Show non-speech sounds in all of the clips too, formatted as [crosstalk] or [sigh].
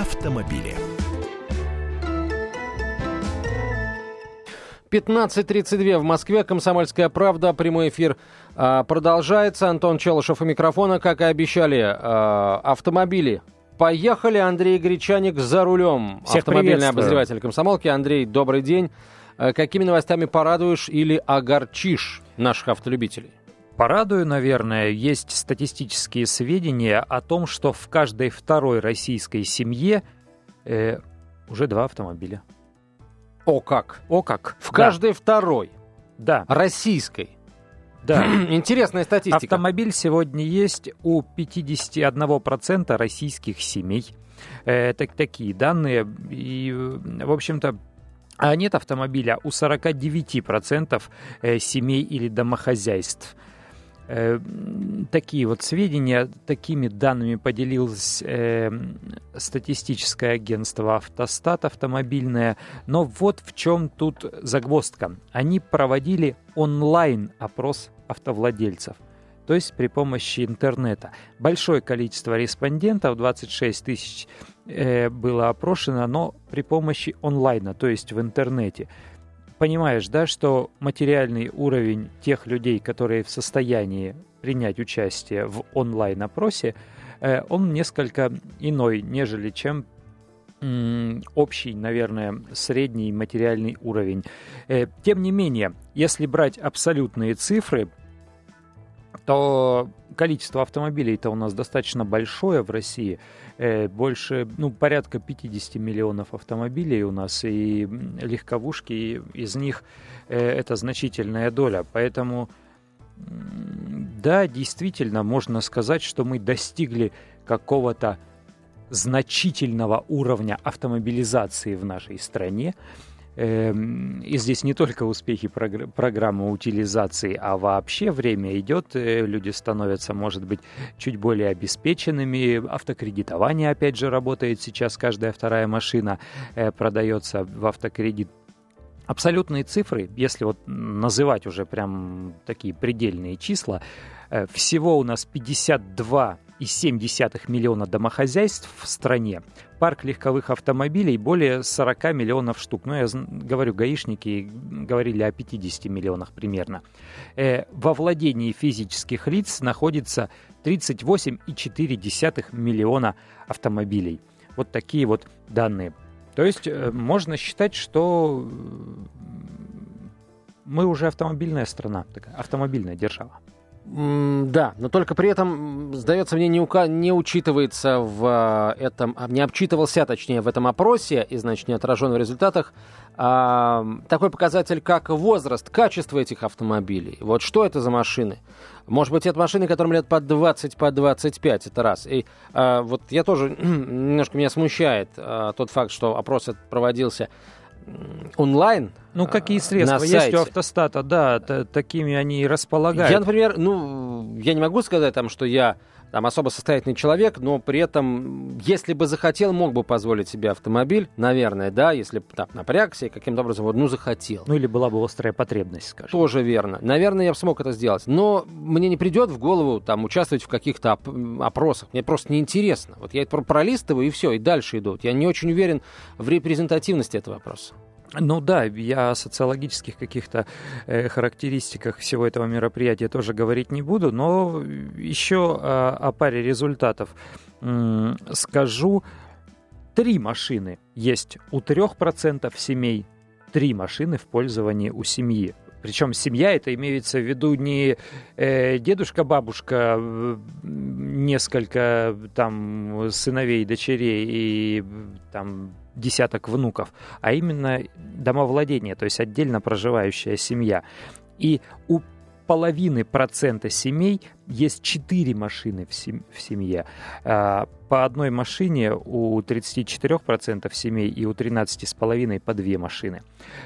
автомобили. 15.32 в Москве. Комсомольская правда. Прямой эфир а, продолжается. Антон Челышев у микрофона. Как и обещали, а, автомобили Поехали, Андрей Гречаник за рулем. Всех Автомобильный обозреватель комсомолки. Андрей, добрый день. А, какими новостями порадуешь или огорчишь наших автолюбителей? Порадую, наверное, есть статистические сведения о том, что в каждой второй российской семье э, уже два автомобиля. О как! О как! В каждой второй Да, российской. да. [clears throat] Интересная статистика. Автомобиль сегодня есть у 51% российских семей. Э, так, такие данные. И, в общем-то, а нет автомобиля у 49% э, семей или домохозяйств. Э, Такие вот сведения, такими данными поделилось э, статистическое агентство «Автостат» автомобильное. Но вот в чем тут загвоздка. Они проводили онлайн-опрос автовладельцев. То есть при помощи интернета. Большое количество респондентов, 26 тысяч, э, было опрошено, но при помощи онлайна, то есть в интернете понимаешь, да, что материальный уровень тех людей, которые в состоянии принять участие в онлайн-опросе, э, он несколько иной, нежели чем общий, наверное, средний материальный уровень. Э, Тем не менее, если брать абсолютные цифры, то количество автомобилей-то у нас достаточно большое в России. Э, Больше, ну, порядка 50 миллионов автомобилей у нас, и легковушки, и из них э, это значительная доля. Поэтому, да, действительно, можно сказать, что мы достигли какого-то значительного уровня автомобилизации в нашей стране. Эм, И здесь не только успехи прогр- программы утилизации, а вообще время идет, э, люди становятся, может быть, чуть более обеспеченными. Автокредитование, опять же, работает сейчас. Каждая вторая машина э, продается в автокредит. Абсолютные цифры, если вот называть уже прям такие предельные числа, э, всего у нас 52,7 миллиона домохозяйств в стране. Парк легковых автомобилей более 40 миллионов штук. Ну, я говорю, гаишники говорили о 50 миллионах примерно. Э, во владении физических лиц находится 38,4 миллиона автомобилей. Вот такие вот данные. То есть э, можно считать, что э, мы уже автомобильная страна, такая автомобильная держава. Да, но только при этом, сдается мне, не, ука- не учитывается в а, этом, а, не обчитывался, точнее, в этом опросе, и, значит, не отражен в результатах, а, такой показатель, как возраст, качество этих автомобилей. Вот что это за машины? Может быть, это машины, которым лет по 20, по 25, это раз. И а, вот я тоже, [clears throat] немножко меня смущает а, тот факт, что опрос проводился онлайн. Ну, какие а, средства на есть сайте. у автостата, да, такими они и располагают. Я, например, ну, я не могу сказать там, что я там особо состоятельный человек, но при этом, если бы захотел, мог бы позволить себе автомобиль, наверное, да, если бы там напрягся и каким-то образом, вот, ну, захотел. Ну, или была бы острая потребность, скажем. Тоже верно. Наверное, я бы смог это сделать. Но мне не придет в голову там участвовать в каких-то оп- опросах. Мне просто неинтересно. Вот я это про- пролистываю и все, и дальше иду. Вот Я не очень уверен в репрезентативности этого вопроса. Ну да, я о социологических каких-то э, характеристиках всего этого мероприятия тоже говорить не буду, но еще о, о паре результатов скажу. Три машины есть у 3% семей, три машины в пользовании у семьи. Причем семья это имеется в виду не э, дедушка, бабушка, несколько там сыновей, дочерей и там десяток внуков, а именно домовладение, то есть отдельно проживающая семья. И у половины процента семей есть четыре машины в, сем- в семье. А, По одной машине у 34% семей и у 13,5% по две машины.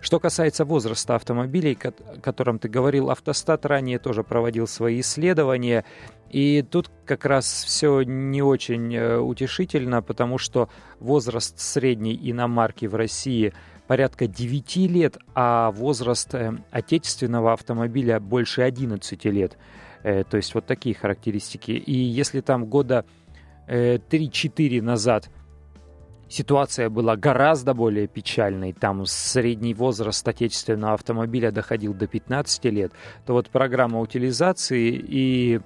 Что касается возраста автомобилей, о котором ты говорил, Автостат ранее тоже проводил свои исследования. И тут как раз все не очень э, утешительно, потому что возраст средней иномарки в России порядка 9 лет, а возраст э, отечественного автомобиля больше 11 лет. Э, То есть вот такие характеристики. И если там года э, 3-4 назад ситуация была гораздо более печальной, там средний возраст отечественного автомобиля доходил до 15 лет, то вот программа утилизации и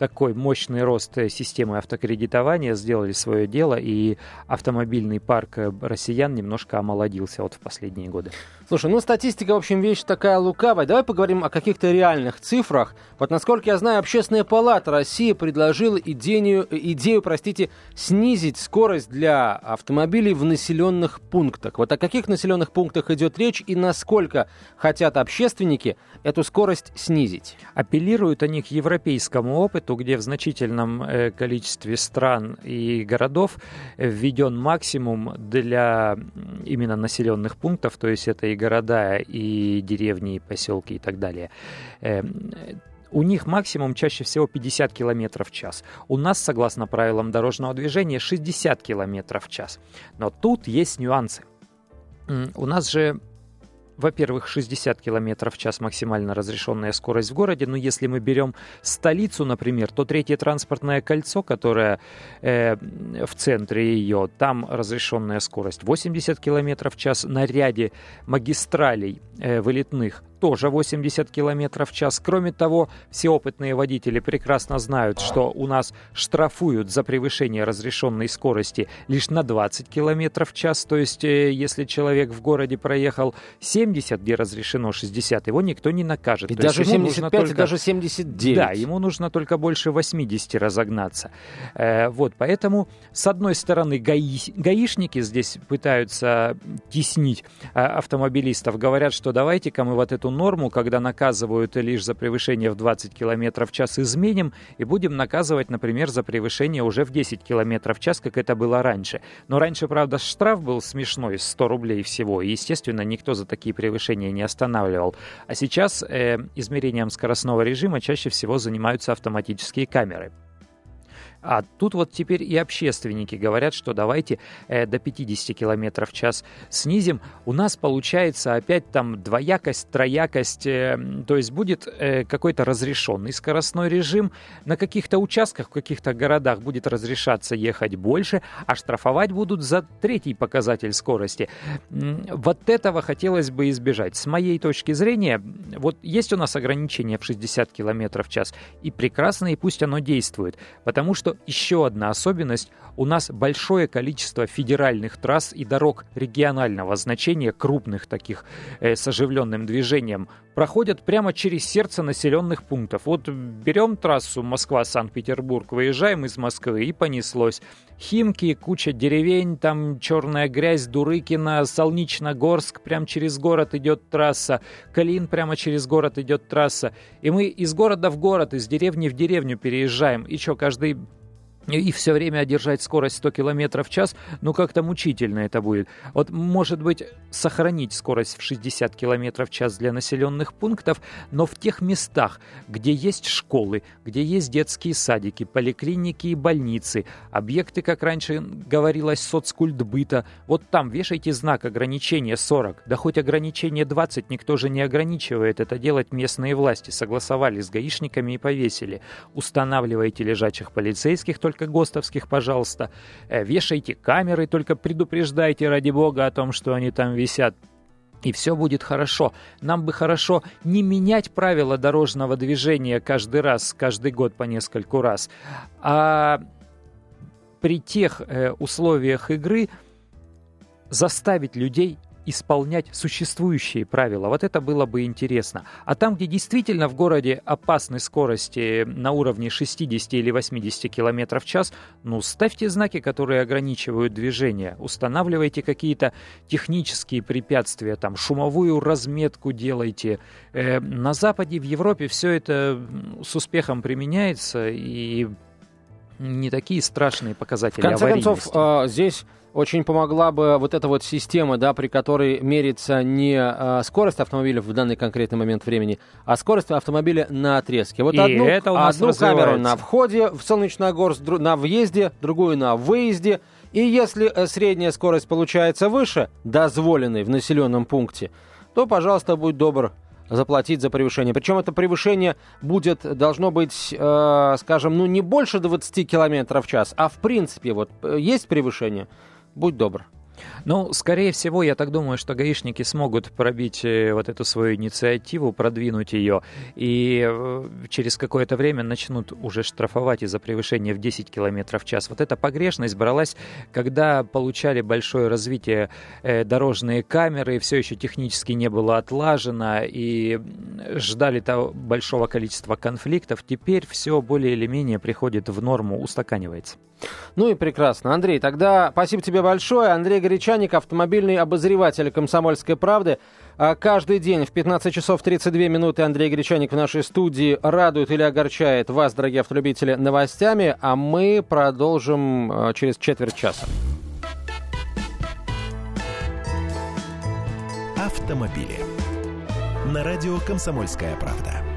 такой мощный рост э, системы автокредитования сделали свое дело, и автомобильный парк э, россиян немножко омолодился вот в последние годы. Слушай, ну статистика, в общем, вещь такая лукавая. Давай поговорим о каких-то реальных цифрах. Вот насколько я знаю, Общественная палата России предложила идею, идею простите, снизить скорость для автомобилей в населенных пунктах. Вот о каких населенных пунктах идет речь и насколько хотят общественники эту скорость снизить? Апеллируют они к европейскому опыту, где в значительном э, количестве стран и городов введен максимум для именно населенных пунктов, то есть это и города, и деревни, и поселки и так далее эм, у них максимум чаще всего 50 км в час. У нас, согласно правилам дорожного движения, 60 км в час. Но тут есть нюансы. У нас же во-первых, 60 км в час максимально разрешенная скорость в городе, но если мы берем столицу, например, то третье транспортное кольцо, которое э, в центре ее, там разрешенная скорость 80 км в час, на ряде магистралей э, вылетных тоже 80 км в час. Кроме того, все опытные водители прекрасно знают, что у нас штрафуют за превышение разрешенной скорости лишь на 20 км в час. То есть, э, если человек в городе проехал 70, где разрешено 60, его никто не накажет. И То даже 75, только... и даже 79. Да, ему нужно только больше 80 разогнаться. Э, вот, поэтому, с одной стороны, гаи... гаишники здесь пытаются теснить э, автомобилистов. Говорят, что давайте-ка мы вот эту норму, когда наказывают лишь за превышение в 20 км в час, изменим и будем наказывать, например, за превышение уже в 10 км в час, как это было раньше. Но раньше, правда, штраф был смешной, 100 рублей всего, и, естественно, никто за такие превышения не останавливал. А сейчас э, измерением скоростного режима чаще всего занимаются автоматические камеры. А тут вот теперь и общественники говорят, что давайте э, до 50 км в час снизим. У нас получается опять там двоякость, троякость, э, то есть будет э, какой-то разрешенный скоростной режим. На каких-то участках, в каких-то городах будет разрешаться ехать больше, а штрафовать будут за третий показатель скорости. Вот этого хотелось бы избежать. С моей точки зрения, вот есть у нас ограничение в 60 км в час, и прекрасно, и пусть оно действует, потому что что еще одна особенность – у нас большое количество федеральных трасс и дорог регионального значения, крупных таких, э, с оживленным движением, проходят прямо через сердце населенных пунктов. Вот берем трассу Москва-Санкт-Петербург, выезжаем из Москвы и понеслось. Химки, куча деревень, там черная грязь, Дурыкина, Солнечногорск, прямо через город идет трасса, Калин прямо через город идет трасса. И мы из города в город, из деревни в деревню переезжаем. И что, каждый и все время держать скорость 100 км в час, ну как-то мучительно это будет. Вот, может быть, сохранить скорость в 60 км в час для населенных пунктов, но в тех местах, где есть школы, где есть детские садики, поликлиники и больницы, объекты, как раньше говорилось, соцкультбыта, вот там вешайте знак ограничения 40, да хоть ограничение 20, никто же не ограничивает это делать местные власти, согласовали с гаишниками и повесили. Устанавливайте лежачих полицейских, только ГОСТовских, пожалуйста. Э, вешайте камеры, только предупреждайте, ради бога, о том, что они там висят. И все будет хорошо. Нам бы хорошо не менять правила дорожного движения каждый раз, каждый год по нескольку раз, а при тех э, условиях игры заставить людей исполнять существующие правила. Вот это было бы интересно. А там, где действительно в городе опасной скорости на уровне 60 или 80 км в час, ну, ставьте знаки, которые ограничивают движение. Устанавливайте какие-то технические препятствия, там, шумовую разметку делайте. Э, на Западе, в Европе все это с успехом применяется, и не такие страшные показатели В конце концов, э, здесь очень помогла бы вот эта вот система, да, при которой мерится не э, скорость автомобиля в данный конкретный момент времени, а скорость автомобиля на отрезке. Вот И одну, это у нас одну камеру на входе в Солнечногорск, на въезде, другую на выезде. И если э, средняя скорость получается выше дозволенной в населенном пункте, то, пожалуйста, будь добр, заплатить за превышение. Причем это превышение будет, должно быть, э, скажем, ну не больше 20 км в час, а в принципе вот э, есть превышение – Будь добр. Ну, скорее всего, я так думаю, что гаишники смогут пробить э, вот эту свою инициативу, продвинуть ее, и э, через какое-то время начнут уже штрафовать из-за превышения в 10 км в час. Вот эта погрешность бралась, когда получали большое развитие э, дорожные камеры, все еще технически не было отлажено, и ждали того большого количества конфликтов. Теперь все более или менее приходит в норму, устаканивается. Ну и прекрасно. Андрей, тогда спасибо тебе большое. Андрей Горячаник, автомобильный обозреватель «Комсомольской правды». А каждый день в 15 часов 32 минуты Андрей Гречаник в нашей студии радует или огорчает вас, дорогие автолюбители, новостями, а мы продолжим а, через четверть часа. Автомобили. На радио «Комсомольская правда».